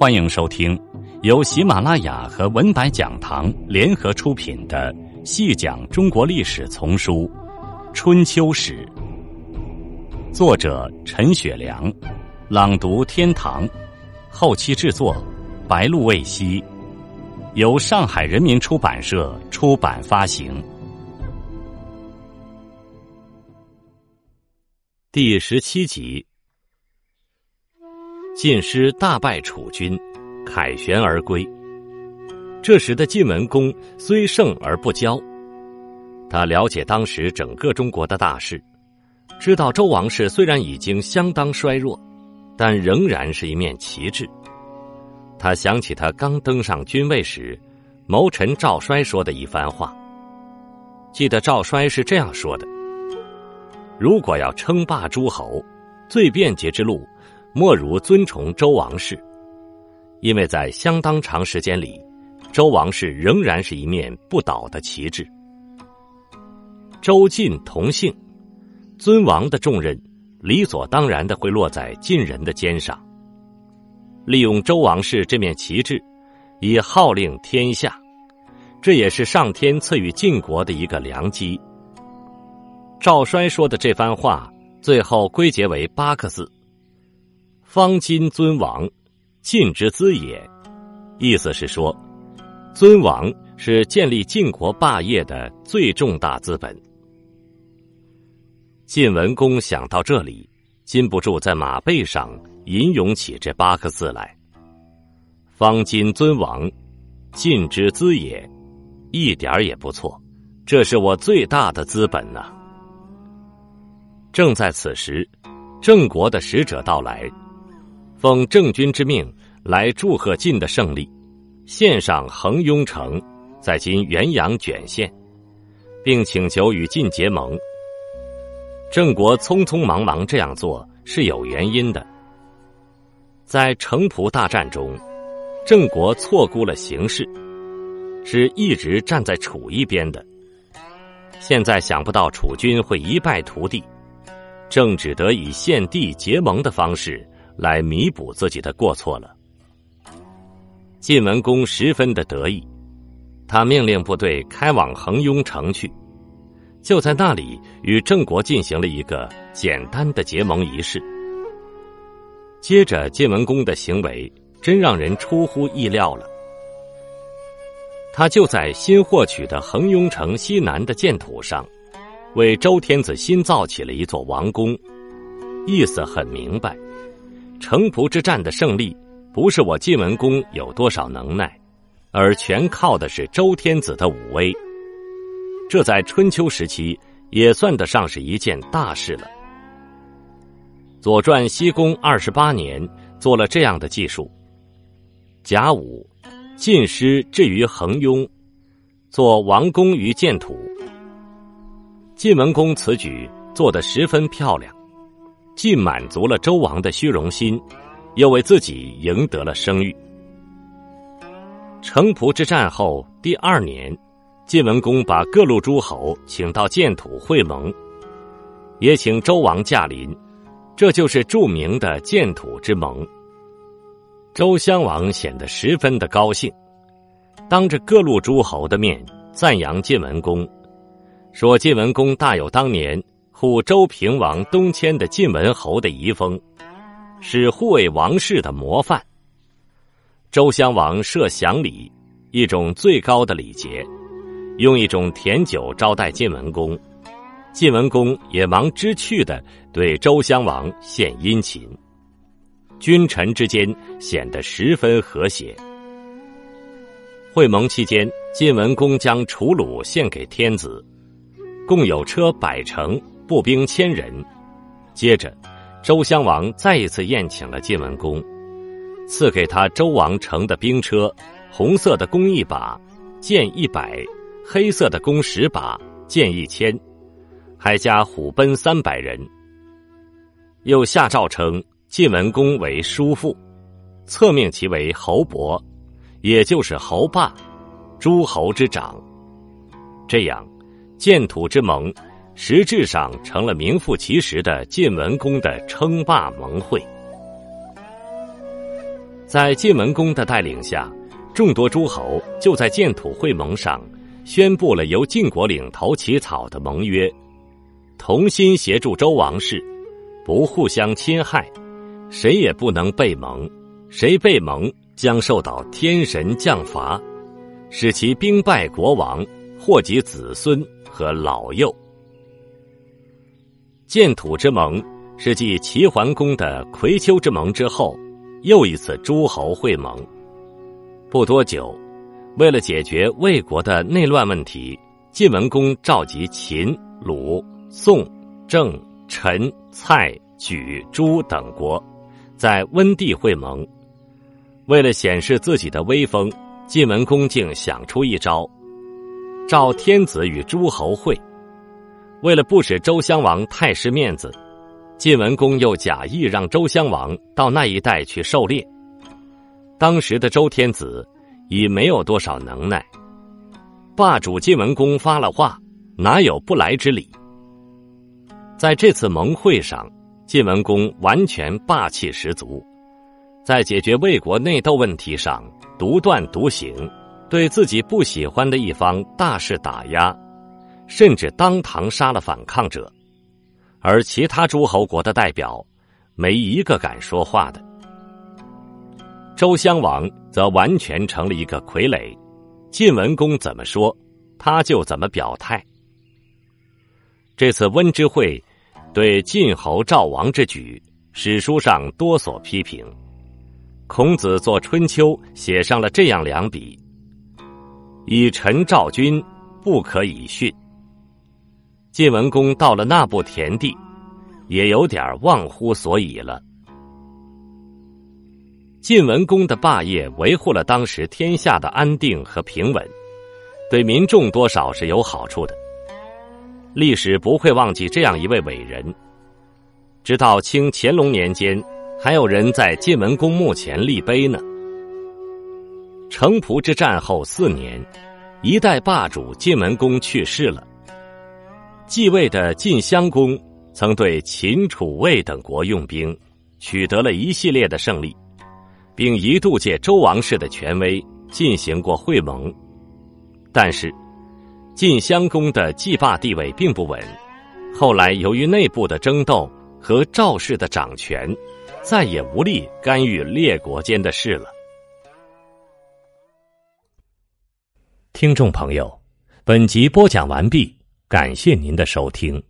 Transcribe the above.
欢迎收听由喜马拉雅和文白讲堂联合出品的《细讲中国历史丛书·春秋史》，作者陈雪良，朗读天堂，后期制作白露未晞，由上海人民出版社出版发行。第十七集。晋师大败楚军，凯旋而归。这时的晋文公虽胜而不骄，他了解当时整个中国的大势，知道周王室虽然已经相当衰弱，但仍然是一面旗帜。他想起他刚登上君位时，谋臣赵衰说的一番话。记得赵衰是这样说的：“如果要称霸诸侯，最便捷之路。”莫如尊崇周王室，因为在相当长时间里，周王室仍然是一面不倒的旗帜。周晋同姓，尊王的重任理所当然的会落在晋人的肩上。利用周王室这面旗帜，以号令天下，这也是上天赐予晋国的一个良机。赵衰说的这番话，最后归结为八个字。方今尊王，晋之资也。意思是说，尊王是建立晋国霸业的最重大资本。晋文公想到这里，禁不住在马背上吟咏起这八个字来：“方今尊王，晋之资也。”一点儿也不错，这是我最大的资本呐。正在此时，郑国的使者到来。奉郑军之命来祝贺晋的胜利，献上横雍城，在今原阳卷县，并请求与晋结盟。郑国匆匆忙忙这样做是有原因的。在城濮大战中，郑国错估了形势，是一直站在楚一边的。现在想不到楚军会一败涂地，郑只得以献地结盟的方式。来弥补自己的过错了。晋文公十分的得意，他命令部队开往恒雍城去，就在那里与郑国进行了一个简单的结盟仪式。接着，晋文公的行为真让人出乎意料了。他就在新获取的恒雍城西南的建土上，为周天子新造起了一座王宫，意思很明白。城濮之战的胜利，不是我晋文公有多少能耐，而全靠的是周天子的武威。这在春秋时期也算得上是一件大事了。《左传》西公二十八年做了这样的记述：甲午，晋师至于衡雍，做王宫于建土。晋文公此举做得十分漂亮。既满足了周王的虚荣心，又为自己赢得了声誉。城濮之战后第二年，晋文公把各路诸侯请到建土会盟，也请周王驾临，这就是著名的建土之盟。周襄王显得十分的高兴，当着各路诸侯的面赞扬晋文公，说晋文公大有当年。护周平王东迁的晋文侯的遗风，是护卫王室的模范。周襄王设享礼，一种最高的礼节，用一种甜酒招待晋文公。晋文公也忙知趣的对周襄王献殷勤，君臣之间显得十分和谐。会盟期间，晋文公将楚鲁献给天子，共有车百乘。步兵千人，接着，周襄王再一次宴请了晋文公，赐给他周王城的兵车，红色的弓一把，箭一百；黑色的弓十把，箭一千，还加虎贲三百人。又下诏称晋文公为叔父，册命其为侯伯，也就是侯霸，诸侯之长。这样，建土之盟。实质上成了名副其实的晋文公的称霸盟会。在晋文公的带领下，众多诸侯就在建土会盟上宣布了由晋国领头起草的盟约，同心协助周王室，不互相侵害，谁也不能被盟，谁被盟将受到天神降罚，使其兵败国亡，祸及子孙和老幼。建土之盟是继齐桓公的葵丘之盟之后。又一次诸侯会盟，不多久，为了解决魏国的内乱问题，晋文公召集秦、鲁、宋、郑、陈、蔡、莒、朱等国，在温地会盟。为了显示自己的威风，晋文公竟想出一招，召天子与诸侯会。为了不使周襄王太失面子。晋文公又假意让周襄王到那一带去狩猎。当时的周天子已没有多少能耐，霸主晋文公发了话，哪有不来之理？在这次盟会上，晋文公完全霸气十足，在解决魏国内斗问题上独断独行，对自己不喜欢的一方大肆打压，甚至当堂杀了反抗者。而其他诸侯国的代表，没一个敢说话的。周襄王则完全成了一个傀儡，晋文公怎么说，他就怎么表态。这次温之会对晋侯赵王之举，史书上多所批评。孔子作《春秋》，写上了这样两笔：“以臣赵君，不可以训。”晋文公到了那步田地，也有点忘乎所以了。晋文公的霸业维护了当时天下的安定和平稳，对民众多少是有好处的。历史不会忘记这样一位伟人。直到清乾隆年间，还有人在晋文公墓前立碑呢。城濮之战后四年，一代霸主晋文公去世了。继位的晋襄公曾对秦、楚、魏等国用兵，取得了一系列的胜利，并一度借周王室的权威进行过会盟。但是，晋襄公的继霸地位并不稳，后来由于内部的争斗和赵氏的掌权，再也无力干预列国间的事了。听众朋友，本集播讲完毕。感谢您的收听。